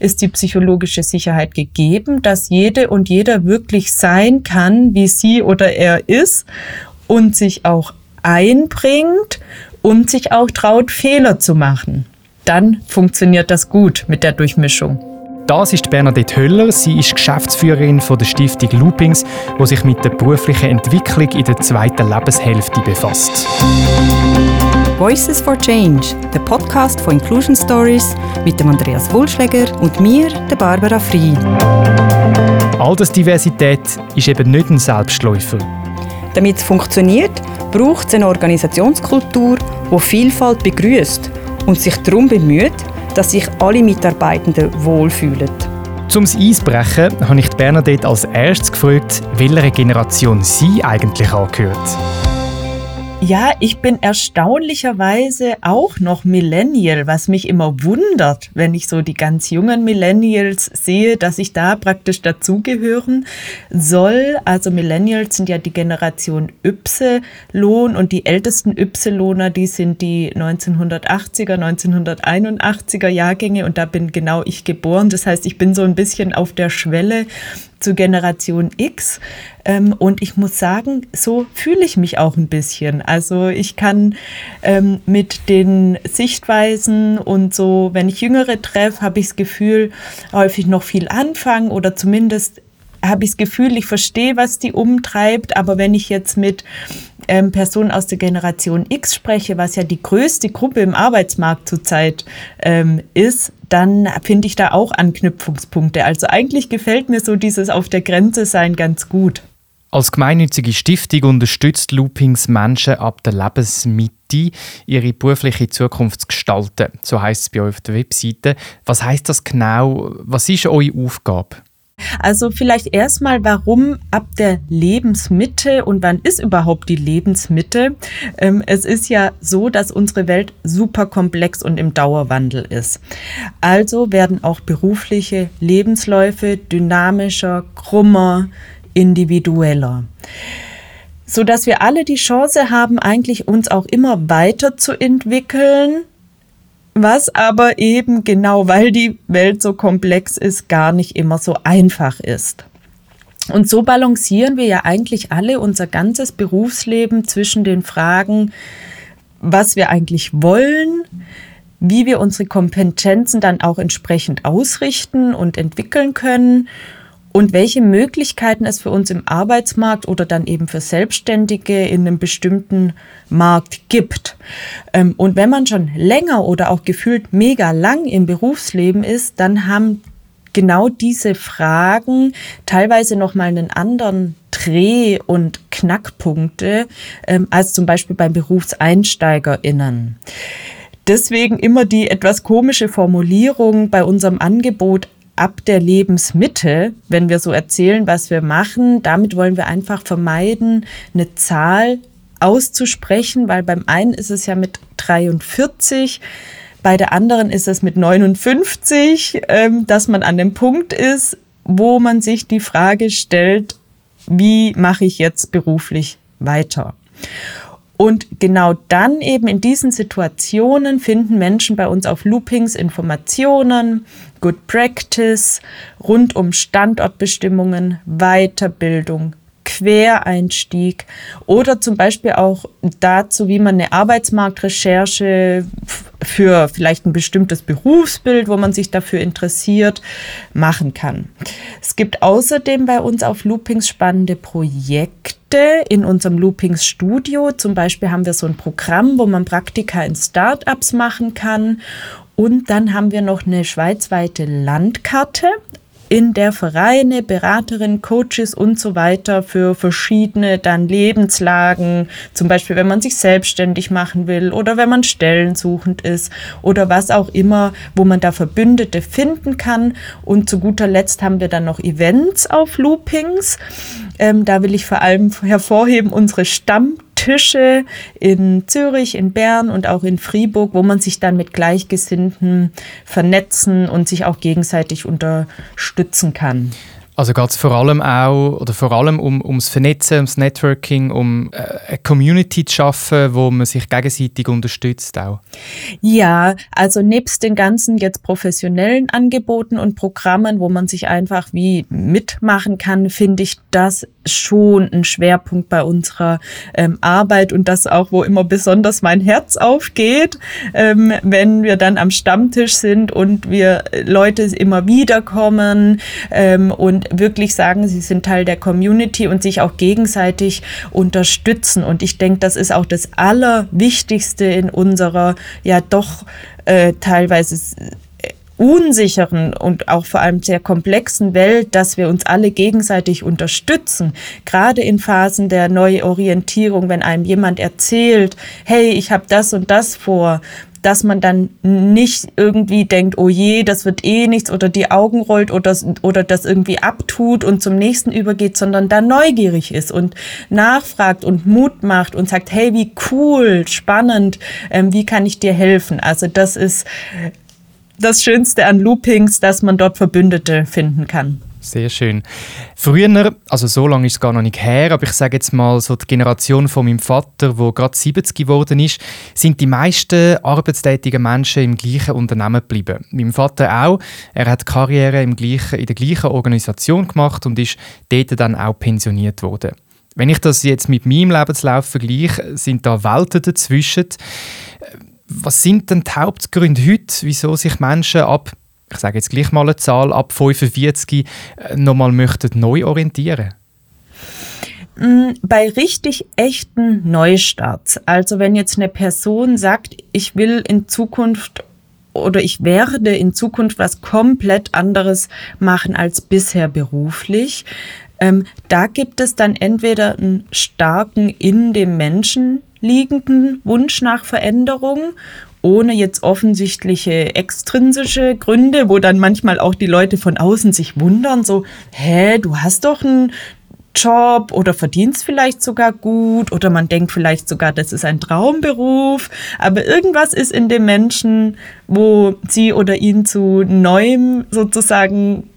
ist die psychologische Sicherheit gegeben, dass jede und jeder wirklich sein kann, wie sie oder er ist und sich auch einbringt und sich auch traut, Fehler zu machen. Dann funktioniert das gut mit der Durchmischung. Das ist Bernadette Höller. Sie ist Geschäftsführerin von der Stiftung Loopings, die sich mit der beruflichen Entwicklung in der zweiten Lebenshälfte befasst. Voices for Change, der Podcast von Inclusion Stories mit dem Andreas Wulschläger und mir, der Barbara Frei. Altersdiversität ist eben nicht ein Selbstläufer. Damit es funktioniert, braucht es eine Organisationskultur, die Vielfalt begrüßt und sich darum bemüht, dass sich alle Mitarbeitenden wohlfühlen. Zum Eisbrechen habe ich Bernadette als erstes gefragt, welcher Generation sie eigentlich angehört. Ja, ich bin erstaunlicherweise auch noch Millennial, was mich immer wundert, wenn ich so die ganz jungen Millennials sehe, dass ich da praktisch dazugehören soll. Also Millennials sind ja die Generation Y-Lohn und die ältesten Y-Lohner, die sind die 1980er, 1981er Jahrgänge und da bin genau ich geboren. Das heißt, ich bin so ein bisschen auf der Schwelle zu Generation X. Ähm, und ich muss sagen, so fühle ich mich auch ein bisschen. Also ich kann ähm, mit den Sichtweisen und so, wenn ich Jüngere treffe, habe ich das Gefühl, häufig noch viel anfangen oder zumindest habe ich das Gefühl, ich verstehe, was die umtreibt. Aber wenn ich jetzt mit ähm, Personen aus der Generation X spreche, was ja die größte Gruppe im Arbeitsmarkt zurzeit ähm, ist, dann finde ich da auch Anknüpfungspunkte. Also eigentlich gefällt mir so dieses auf der Grenze sein ganz gut. Als gemeinnützige Stiftung unterstützt Loopings Menschen ab der Lebensmitte, ihre berufliche Zukunft zu gestalten. So heißt es bei euch auf der Webseite. Was heißt das genau? Was ist eure Aufgabe? Also vielleicht erstmal, warum ab der Lebensmitte und wann ist überhaupt die Lebensmitte? Ähm, es ist ja so, dass unsere Welt super komplex und im Dauerwandel ist. Also werden auch berufliche Lebensläufe dynamischer, krummer, individueller so dass wir alle die Chance haben, eigentlich uns auch immer weiterzuentwickeln, was aber eben genau, weil die Welt so komplex ist, gar nicht immer so einfach ist. Und so balancieren wir ja eigentlich alle unser ganzes Berufsleben zwischen den Fragen, was wir eigentlich wollen, wie wir unsere Kompetenzen dann auch entsprechend ausrichten und entwickeln können und welche Möglichkeiten es für uns im Arbeitsmarkt oder dann eben für Selbstständige in einem bestimmten Markt gibt. Ähm, und wenn man schon länger oder auch gefühlt mega lang im Berufsleben ist, dann haben genau diese Fragen teilweise nochmal einen anderen Dreh- und Knackpunkte ähm, als zum Beispiel beim BerufseinsteigerInnen. Deswegen immer die etwas komische Formulierung bei unserem Angebot ab der Lebensmitte, wenn wir so erzählen, was wir machen, damit wollen wir einfach vermeiden, eine Zahl auszusprechen, weil beim einen ist es ja mit 43, bei der anderen ist es mit 59, ähm, dass man an dem Punkt ist, wo man sich die Frage stellt, wie mache ich jetzt beruflich weiter? Und genau dann eben in diesen Situationen finden Menschen bei uns auf Loopings Informationen, Good Practice rund um Standortbestimmungen, Weiterbildung, Quereinstieg oder zum Beispiel auch dazu, wie man eine Arbeitsmarktrecherche für vielleicht ein bestimmtes Berufsbild, wo man sich dafür interessiert, machen kann. Es gibt außerdem bei uns auf Loopings spannende Projekte in unserem Loopings Studio. Zum Beispiel haben wir so ein Programm, wo man Praktika in Startups machen kann. Und dann haben wir noch eine schweizweite Landkarte in der Vereine, Beraterinnen, Coaches und so weiter für verschiedene dann Lebenslagen, zum Beispiel wenn man sich selbstständig machen will oder wenn man stellensuchend ist oder was auch immer, wo man da Verbündete finden kann. Und zu guter Letzt haben wir dann noch Events auf Loopings. Ähm, da will ich vor allem hervorheben unsere Stamm Tische in Zürich, in Bern und auch in Fribourg, wo man sich dann mit Gleichgesinnten vernetzen und sich auch gegenseitig unterstützen kann. Also geht es vor allem auch oder vor allem um, ums Vernetzen, ums Networking, um äh, eine Community zu schaffen, wo man sich gegenseitig unterstützt auch? Ja, also nebst den ganzen jetzt professionellen Angeboten und Programmen, wo man sich einfach wie mitmachen kann, finde ich das schon ein Schwerpunkt bei unserer ähm, Arbeit und das auch, wo immer besonders mein Herz aufgeht, ähm, wenn wir dann am Stammtisch sind und wir Leute immer wieder kommen ähm, und wirklich sagen, sie sind Teil der Community und sich auch gegenseitig unterstützen. Und ich denke, das ist auch das Allerwichtigste in unserer ja doch äh, teilweise unsicheren und auch vor allem sehr komplexen Welt, dass wir uns alle gegenseitig unterstützen. Gerade in Phasen der Neuorientierung, wenn einem jemand erzählt, hey, ich habe das und das vor, dass man dann nicht irgendwie denkt, oh je, das wird eh nichts oder die Augen rollt oder, oder das irgendwie abtut und zum nächsten übergeht, sondern da neugierig ist und nachfragt und Mut macht und sagt, hey, wie cool, spannend, ähm, wie kann ich dir helfen? Also das ist das Schönste an Loopings, dass man dort Verbündete finden kann. Sehr schön. Früher, also so lange ist es gar noch nicht her, aber ich sage jetzt mal so die Generation von meinem Vater, wo gerade 70 geworden ist, sind die meisten arbeitstätigen Menschen im gleichen Unternehmen geblieben. Mein Vater auch. Er hat Karriere im gleichen, in der gleichen Organisation gemacht und ist dort dann auch pensioniert worden. Wenn ich das jetzt mit meinem Lebenslauf vergleiche, sind da Welten dazwischen. Was sind denn die Hauptgründe heute, wieso sich Menschen ab ich sage jetzt gleich mal eine Zahl, ab 45 äh, nochmal möchten neu orientieren? Mm, bei richtig echten Neustarts, also wenn jetzt eine Person sagt, ich will in Zukunft oder ich werde in Zukunft was komplett anderes machen als bisher beruflich, ähm, da gibt es dann entweder einen starken in dem Menschen liegenden Wunsch nach Veränderung ohne jetzt offensichtliche extrinsische Gründe, wo dann manchmal auch die Leute von außen sich wundern, so, hä, du hast doch einen Job oder verdienst vielleicht sogar gut oder man denkt vielleicht sogar, das ist ein Traumberuf, aber irgendwas ist in dem Menschen, wo sie oder ihn zu neuem sozusagen,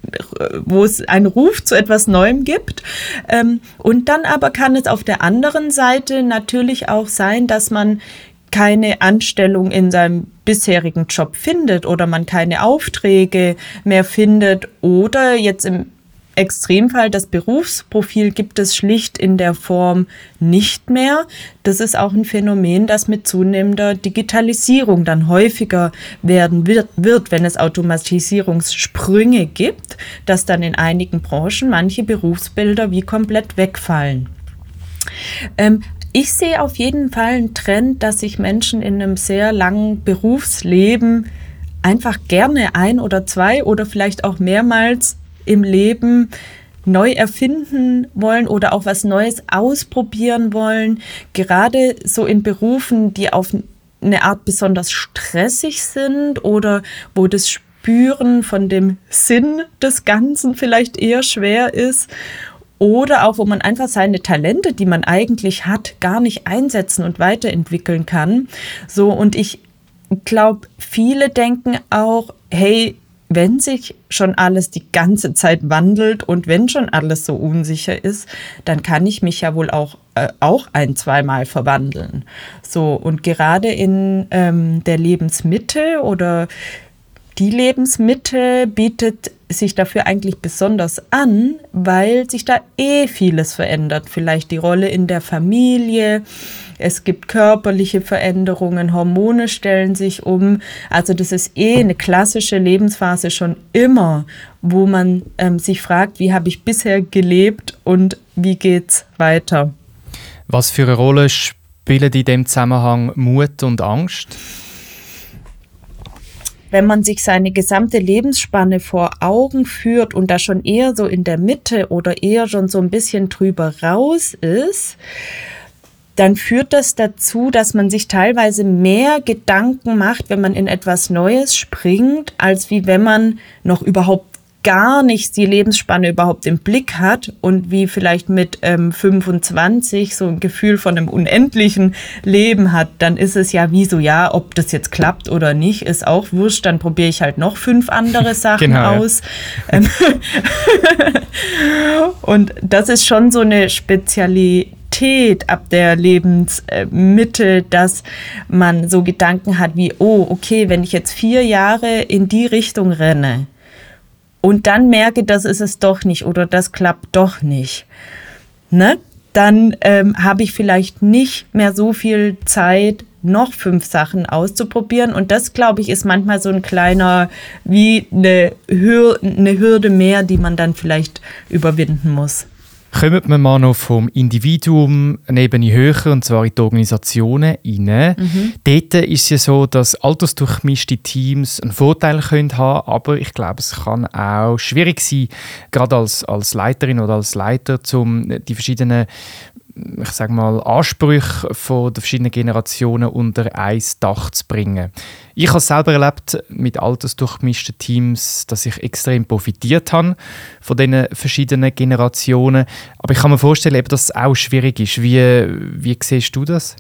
wo es einen Ruf zu etwas Neuem gibt. Ähm, und dann aber kann es auf der anderen Seite natürlich auch sein, dass man keine Anstellung in seinem bisherigen Job findet oder man keine Aufträge mehr findet oder jetzt im Extremfall das Berufsprofil gibt es schlicht in der Form nicht mehr. Das ist auch ein Phänomen, das mit zunehmender Digitalisierung dann häufiger werden wird, wird, wenn es Automatisierungssprünge gibt, dass dann in einigen Branchen manche Berufsbilder wie komplett wegfallen. Ähm, ich sehe auf jeden Fall einen Trend, dass sich Menschen in einem sehr langen Berufsleben einfach gerne ein oder zwei oder vielleicht auch mehrmals im Leben neu erfinden wollen oder auch was Neues ausprobieren wollen. Gerade so in Berufen, die auf eine Art besonders stressig sind oder wo das Spüren von dem Sinn des Ganzen vielleicht eher schwer ist oder auch, wo man einfach seine Talente, die man eigentlich hat, gar nicht einsetzen und weiterentwickeln kann. So, und ich glaube, viele denken auch, hey, wenn sich schon alles die ganze Zeit wandelt und wenn schon alles so unsicher ist, dann kann ich mich ja wohl auch, äh, auch ein, zweimal verwandeln. So, und gerade in ähm, der Lebensmitte oder die Lebensmitte bietet sich dafür eigentlich besonders an, weil sich da eh vieles verändert. Vielleicht die Rolle in der Familie, es gibt körperliche Veränderungen, Hormone stellen sich um. Also das ist eh eine klassische Lebensphase schon immer, wo man ähm, sich fragt, wie habe ich bisher gelebt und wie geht's weiter. Was für eine Rolle spielen in dem Zusammenhang Mut und Angst? Wenn man sich seine gesamte Lebensspanne vor Augen führt und da schon eher so in der Mitte oder eher schon so ein bisschen drüber raus ist, dann führt das dazu, dass man sich teilweise mehr Gedanken macht, wenn man in etwas Neues springt, als wie wenn man noch überhaupt gar nicht die Lebensspanne überhaupt im Blick hat und wie vielleicht mit ähm, 25 so ein Gefühl von einem unendlichen Leben hat, dann ist es ja wie so, ja, ob das jetzt klappt oder nicht, ist auch wurscht. Dann probiere ich halt noch fünf andere Sachen genau, aus. Ja. Ähm, und das ist schon so eine Spezialität ab der Lebensmitte, dass man so Gedanken hat wie, oh, okay, wenn ich jetzt vier Jahre in die Richtung renne, und dann merke, das ist es doch nicht oder das klappt doch nicht, ne? dann ähm, habe ich vielleicht nicht mehr so viel Zeit, noch fünf Sachen auszuprobieren. Und das, glaube ich, ist manchmal so ein kleiner, wie eine, Hür eine Hürde mehr, die man dann vielleicht überwinden muss. Kommen wir mal noch vom Individuum eine Ebene höher, und zwar in die Organisationen rein. Mhm. Dort ist es ja so, dass altersdurchmischte Teams einen Vorteil können haben aber ich glaube, es kann auch schwierig sein, gerade als, als Leiterin oder als Leiter, um die verschiedenen ich sage mal, Ansprüche von den verschiedenen Generationen unter ein Dach zu bringen. Ich habe selber erlebt mit altersdurchmischten Teams, dass ich extrem profitiert habe von diesen verschiedenen Generationen. Aber ich kann mir vorstellen, dass es auch schwierig ist. Wie, wie siehst du das?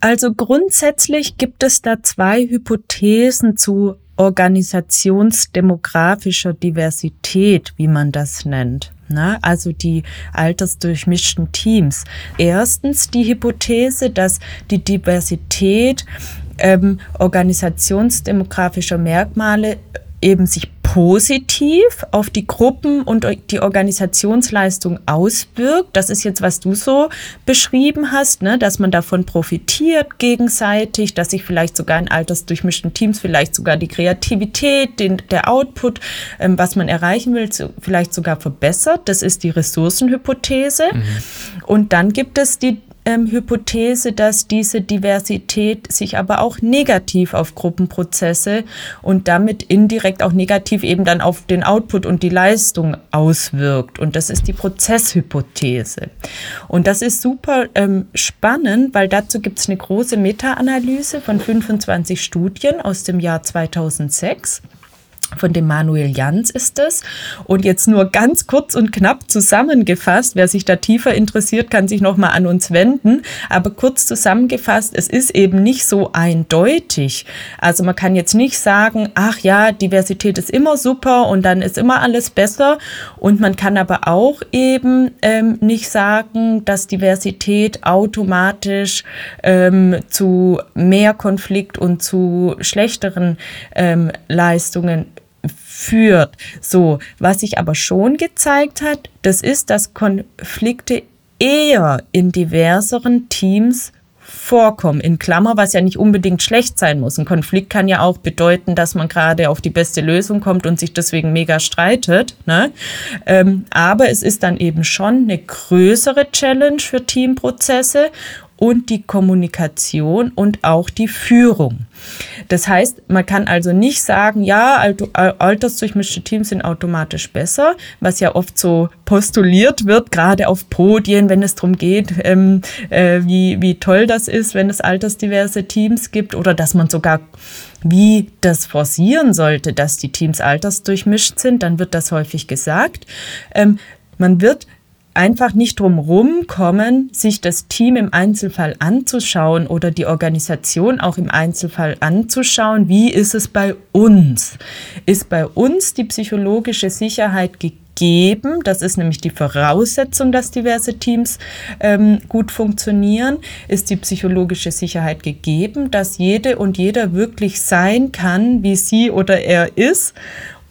Also grundsätzlich gibt es da zwei Hypothesen zu organisationsdemografischer Diversität, wie man das nennt. Ne? Also die altersdurchmischten Teams. Erstens die Hypothese, dass die Diversität ähm, organisationsdemografischer Merkmale eben sich positiv auf die Gruppen und die Organisationsleistung auswirkt. Das ist jetzt, was du so beschrieben hast, ne? dass man davon profitiert gegenseitig, dass sich vielleicht sogar in altersdurchmischten Teams vielleicht sogar die Kreativität, den, der Output, ähm, was man erreichen will, so, vielleicht sogar verbessert. Das ist die Ressourcenhypothese. Mhm. Und dann gibt es die ähm, Hypothese, dass diese Diversität sich aber auch negativ auf Gruppenprozesse und damit indirekt auch negativ eben dann auf den Output und die Leistung auswirkt. Und das ist die Prozesshypothese. Und das ist super ähm, spannend, weil dazu gibt es eine große Meta-Analyse von 25 Studien aus dem Jahr 2006 von dem Manuel Jans ist es. Und jetzt nur ganz kurz und knapp zusammengefasst, wer sich da tiefer interessiert, kann sich nochmal an uns wenden. Aber kurz zusammengefasst, es ist eben nicht so eindeutig. Also man kann jetzt nicht sagen, ach ja, Diversität ist immer super und dann ist immer alles besser. Und man kann aber auch eben ähm, nicht sagen, dass Diversität automatisch ähm, zu mehr Konflikt und zu schlechteren ähm, Leistungen führt. So, was sich aber schon gezeigt hat, das ist, dass Konflikte eher in diverseren Teams vorkommen. In Klammer, was ja nicht unbedingt schlecht sein muss. Ein Konflikt kann ja auch bedeuten, dass man gerade auf die beste Lösung kommt und sich deswegen mega streitet. Ne? Ähm, aber es ist dann eben schon eine größere Challenge für Teamprozesse und die Kommunikation und auch die Führung. Das heißt, man kann also nicht sagen, ja, altersdurchmischte Teams sind automatisch besser, was ja oft so postuliert wird, gerade auf Podien, wenn es darum geht, ähm, äh, wie, wie toll das ist, wenn es altersdiverse Teams gibt oder dass man sogar wie das forcieren sollte, dass die Teams altersdurchmischt sind, dann wird das häufig gesagt. Ähm, man wird einfach nicht drum rumkommen, sich das Team im Einzelfall anzuschauen oder die Organisation auch im Einzelfall anzuschauen. Wie ist es bei uns? Ist bei uns die psychologische Sicherheit gegeben? Das ist nämlich die Voraussetzung, dass diverse Teams ähm, gut funktionieren. Ist die psychologische Sicherheit gegeben, dass jede und jeder wirklich sein kann, wie sie oder er ist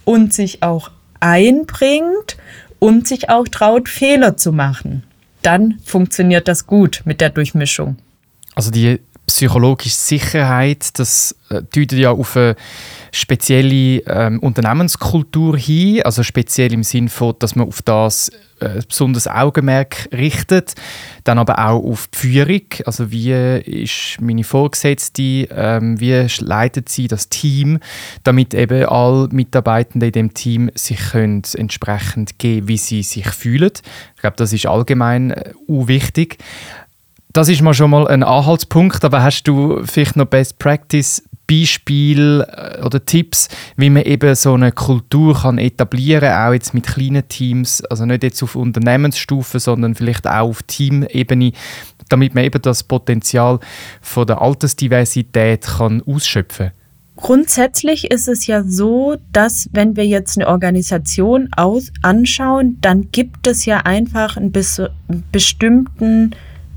und sich auch einbringt und sich auch traut, Fehler zu machen. Dann funktioniert das gut mit der Durchmischung. Also die psychologische Sicherheit, das äh, deutet ja auf eine spezielle ähm, Unternehmenskultur hin, also speziell im Sinn von, dass man auf das äh, besonderes Augenmerk richtet, dann aber auch auf die Führung, also wie ist meine Vorgesetzte, ähm, wie leitet sie das Team, damit eben alle Mitarbeitenden in dem Team sich können entsprechend geben, wie sie sich fühlen. Ich glaube, das ist allgemein äh, wichtig. Das ist mal schon mal ein Anhaltspunkt, aber hast du vielleicht noch Best Practice Beispiele äh, oder Tipps, wie man eben so eine Kultur kann etablieren kann, auch jetzt mit kleinen Teams, also nicht jetzt auf Unternehmensstufe, sondern vielleicht auch auf Teamebene, damit man eben das Potenzial von der Altersdiversität kann ausschöpfen kann? Grundsätzlich ist es ja so, dass wenn wir jetzt eine Organisation aus anschauen, dann gibt es ja einfach einen bestimmten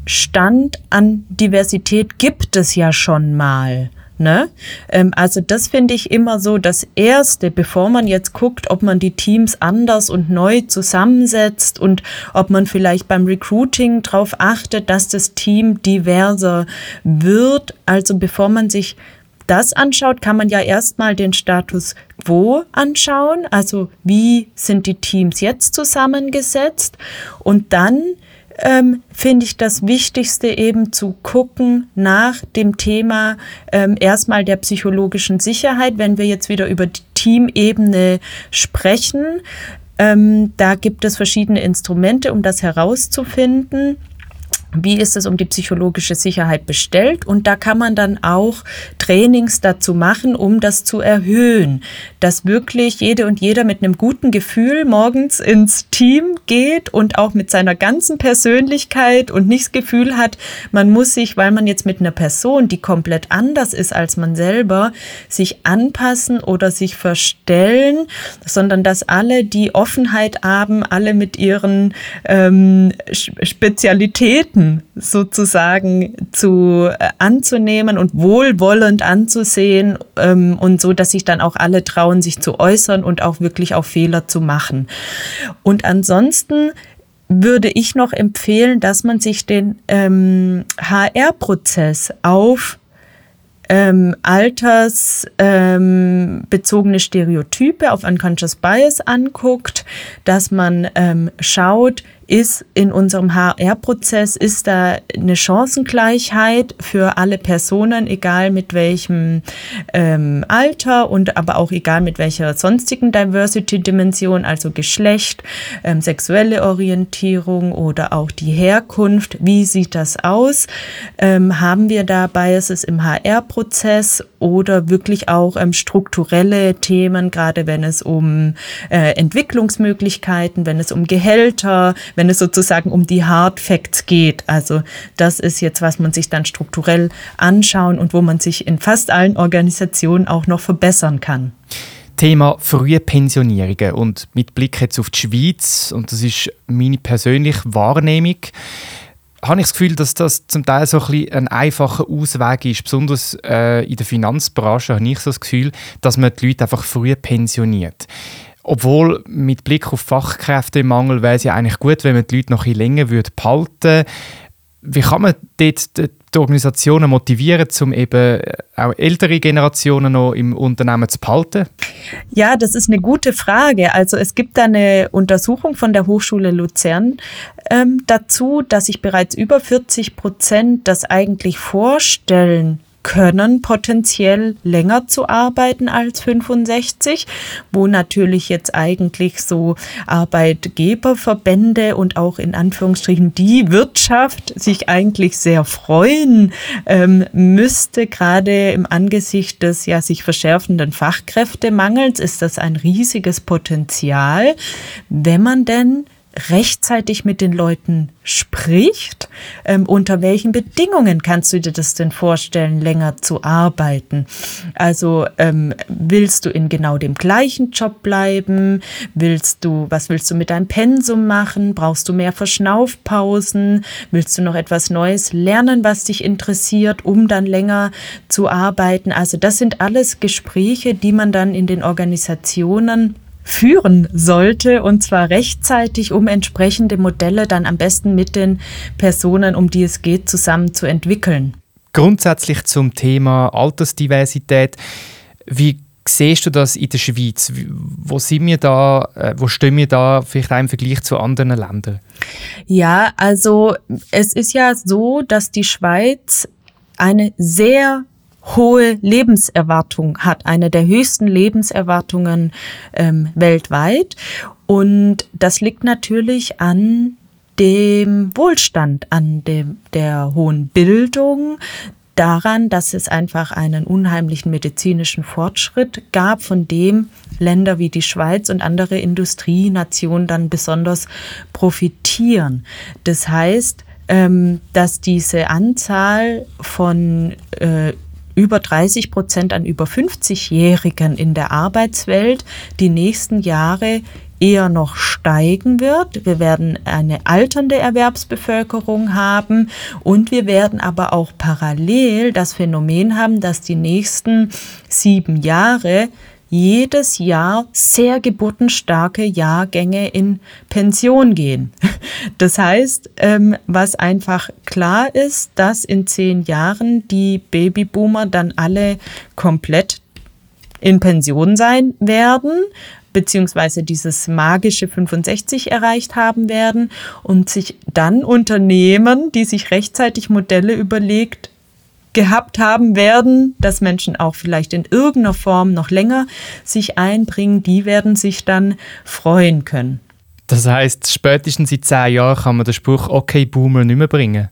Stand an Diversität gibt es ja schon mal. Ne? Ähm, also das finde ich immer so das Erste, bevor man jetzt guckt, ob man die Teams anders und neu zusammensetzt und ob man vielleicht beim Recruiting darauf achtet, dass das Team diverser wird. Also bevor man sich das anschaut, kann man ja erstmal den Status quo anschauen. Also wie sind die Teams jetzt zusammengesetzt? Und dann ähm, finde ich das Wichtigste eben zu gucken nach dem Thema ähm, erstmal der psychologischen Sicherheit, wenn wir jetzt wieder über die Teamebene sprechen. Ähm, da gibt es verschiedene Instrumente, um das herauszufinden wie ist es um die psychologische Sicherheit bestellt? Und da kann man dann auch Trainings dazu machen, um das zu erhöhen, dass wirklich jede und jeder mit einem guten Gefühl morgens ins Team geht und auch mit seiner ganzen Persönlichkeit und nicht das Gefühl hat, man muss sich, weil man jetzt mit einer Person, die komplett anders ist als man selber, sich anpassen oder sich verstellen, sondern dass alle die Offenheit haben, alle mit ihren ähm, Spezialitäten Gruppen sozusagen zu äh, anzunehmen und wohlwollend anzusehen ähm, und so, dass sich dann auch alle trauen, sich zu äußern und auch wirklich auch Fehler zu machen. Und ansonsten würde ich noch empfehlen, dass man sich den ähm, HR-Prozess auf ähm, altersbezogene ähm, Stereotype, auf Unconscious Bias anguckt, dass man ähm, schaut, ist in unserem HR-Prozess, ist da eine Chancengleichheit für alle Personen, egal mit welchem ähm, Alter und aber auch egal mit welcher sonstigen Diversity-Dimension, also Geschlecht, ähm, sexuelle Orientierung oder auch die Herkunft. Wie sieht das aus? Ähm, haben wir da Biases im HR-Prozess oder wirklich auch ähm, strukturelle Themen, gerade wenn es um äh, Entwicklungsmöglichkeiten, wenn es um Gehälter, wenn es sozusagen um die Hard Facts geht. Also das ist jetzt, was man sich dann strukturell anschauen und wo man sich in fast allen Organisationen auch noch verbessern kann. Thema frühe Pensionierungen und mit Blick jetzt auf die Schweiz und das ist meine persönliche Wahrnehmung habe ich das Gefühl, dass das zum Teil so ein, ein einfacher Ausweg ist. Besonders äh, in der Finanzbranche habe ich so das Gefühl, dass man die Leute einfach früh pensioniert. Obwohl mit Blick auf Fachkräftemangel wäre es ja eigentlich gut, wenn man die Leute noch ein länger würde behalten Wie kann man dort die Organisationen motivieren, um eben auch ältere Generationen noch im Unternehmen zu behalten? Ja, das ist eine gute Frage. Also es gibt eine Untersuchung von der Hochschule Luzern ähm, dazu, dass sich bereits über 40 Prozent das eigentlich vorstellen können potenziell länger zu arbeiten als 65, wo natürlich jetzt eigentlich so Arbeitgeberverbände und auch in Anführungsstrichen die Wirtschaft sich eigentlich sehr freuen ähm, müsste. Gerade im Angesicht des ja sich verschärfenden Fachkräftemangels ist das ein riesiges Potenzial, wenn man denn rechtzeitig mit den Leuten spricht. Ähm, unter welchen Bedingungen kannst du dir das denn vorstellen, länger zu arbeiten? Also ähm, willst du in genau dem gleichen Job bleiben? Willst du, was willst du mit deinem Pensum machen? Brauchst du mehr Verschnaufpausen? Willst du noch etwas Neues lernen, was dich interessiert, um dann länger zu arbeiten? Also das sind alles Gespräche, die man dann in den Organisationen führen sollte und zwar rechtzeitig, um entsprechende Modelle dann am besten mit den Personen, um die es geht, zusammen zu entwickeln. Grundsätzlich zum Thema Altersdiversität. Wie siehst du das in der Schweiz? Wo sind wir da, äh, wo stehen wir da vielleicht auch im Vergleich zu anderen Ländern? Ja, also es ist ja so, dass die Schweiz eine sehr hohe Lebenserwartung hat, eine der höchsten Lebenserwartungen ähm, weltweit. Und das liegt natürlich an dem Wohlstand, an dem, der hohen Bildung, daran, dass es einfach einen unheimlichen medizinischen Fortschritt gab, von dem Länder wie die Schweiz und andere Industrienationen dann besonders profitieren. Das heißt, ähm, dass diese Anzahl von äh, über 30 Prozent an über 50-Jährigen in der Arbeitswelt die nächsten Jahre eher noch steigen wird. Wir werden eine alternde Erwerbsbevölkerung haben und wir werden aber auch parallel das Phänomen haben, dass die nächsten sieben Jahre jedes Jahr sehr geburtenstarke Jahrgänge in Pension gehen. Das heißt, ähm, was einfach klar ist, dass in zehn Jahren die Babyboomer dann alle komplett in Pension sein werden beziehungsweise dieses magische 65 erreicht haben werden und sich dann Unternehmen, die sich rechtzeitig Modelle überlegt gehabt haben werden, dass Menschen auch vielleicht in irgendeiner Form noch länger sich einbringen, die werden sich dann freuen können. Das heißt, spätestens in zehn Jahren kann man den Spruch Okay Boomer nicht mehr bringen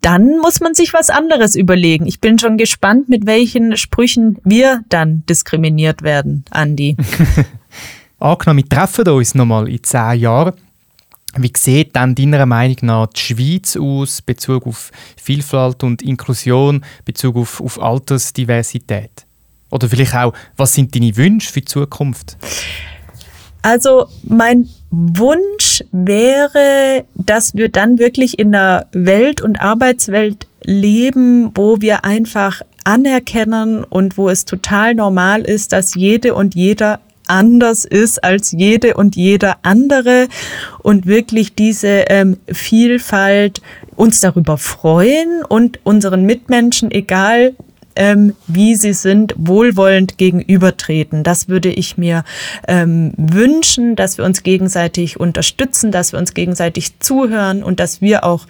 dann muss man sich was anderes überlegen. Ich bin schon gespannt, mit welchen Sprüchen wir dann diskriminiert werden, Andi. Angenommen, wir treffen uns nochmal in zehn Jahren. Wie sieht dann deiner Meinung nach die Schweiz aus, Bezug auf Vielfalt und Inklusion, Bezug auf, auf Altersdiversität? Oder vielleicht auch, was sind deine Wünsche für die Zukunft? Also mein Wunsch wäre, dass wir dann wirklich in einer Welt und Arbeitswelt leben, wo wir einfach anerkennen und wo es total normal ist, dass jede und jeder anders ist als jede und jeder andere und wirklich diese ähm, Vielfalt uns darüber freuen und unseren Mitmenschen, egal ähm, wie sie sind, wohlwollend gegenübertreten. Das würde ich mir ähm, wünschen, dass wir uns gegenseitig unterstützen, dass wir uns gegenseitig zuhören und dass wir auch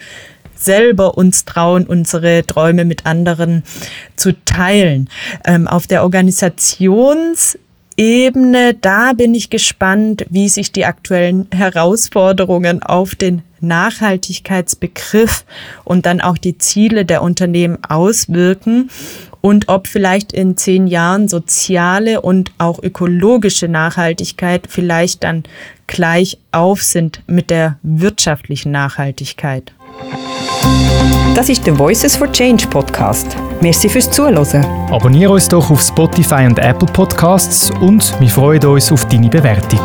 selber uns trauen, unsere Träume mit anderen zu teilen. Ähm, auf der Organisations Ebene, da bin ich gespannt, wie sich die aktuellen Herausforderungen auf den Nachhaltigkeitsbegriff und dann auch die Ziele der Unternehmen auswirken und ob vielleicht in zehn Jahren soziale und auch ökologische Nachhaltigkeit vielleicht dann gleich auf sind mit der wirtschaftlichen Nachhaltigkeit. Das ist der Voices for Change Podcast. Merci fürs Zuhören. Abonniere uns doch auf Spotify und Apple Podcasts und wir freuen uns auf deine Bewertung.